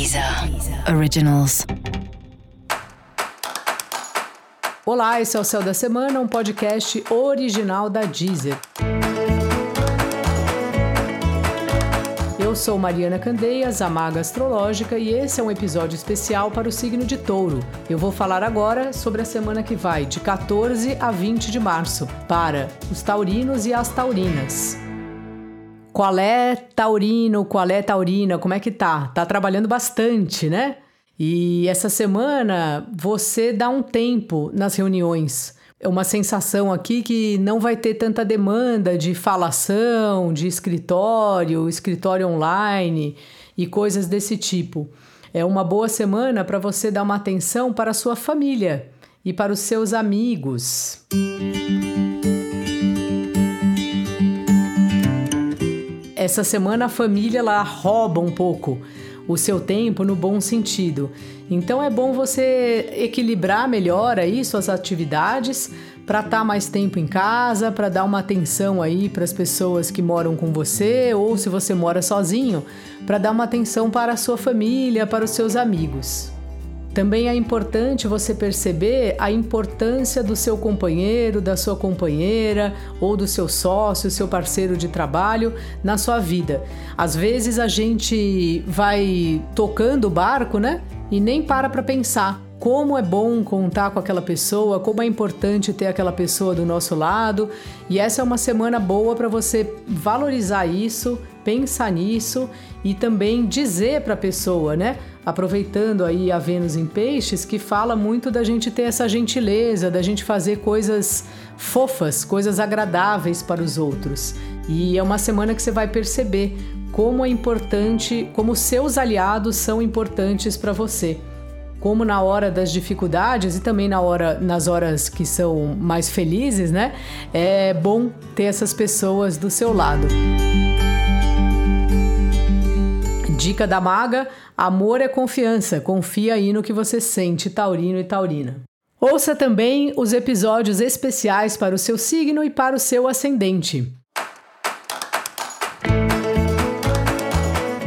Deezer Originals. Olá, esse é o Céu da Semana, um podcast original da Deezer. Eu sou Mariana Candeias, a maga astrológica, e esse é um episódio especial para o signo de Touro. Eu vou falar agora sobre a semana que vai, de 14 a 20 de março, para os taurinos e as taurinas. Qual é taurino, qual é taurina, como é que tá? Tá trabalhando bastante, né? E essa semana você dá um tempo nas reuniões. É uma sensação aqui que não vai ter tanta demanda de falação, de escritório, escritório online e coisas desse tipo. É uma boa semana para você dar uma atenção para a sua família e para os seus amigos. Essa semana a família ela rouba um pouco o seu tempo no bom sentido. Então é bom você equilibrar melhor aí suas atividades para estar tá mais tempo em casa, para dar uma atenção aí para as pessoas que moram com você ou se você mora sozinho, para dar uma atenção para a sua família, para os seus amigos. Também é importante você perceber a importância do seu companheiro, da sua companheira ou do seu sócio, seu parceiro de trabalho na sua vida. Às vezes a gente vai tocando o barco, né? E nem para para pensar como é bom contar com aquela pessoa, como é importante ter aquela pessoa do nosso lado. E essa é uma semana boa para você valorizar isso, pensar nisso e também dizer para a pessoa, né? aproveitando aí a Vênus em Peixes, que fala muito da gente ter essa gentileza, da gente fazer coisas fofas, coisas agradáveis para os outros. E é uma semana que você vai perceber como é importante, como seus aliados são importantes para você. Como na hora das dificuldades e também na hora, nas horas que são mais felizes, né? É bom ter essas pessoas do seu lado. Dica da maga: amor é confiança. Confia aí no que você sente, taurino e taurina. Ouça também os episódios especiais para o seu signo e para o seu ascendente.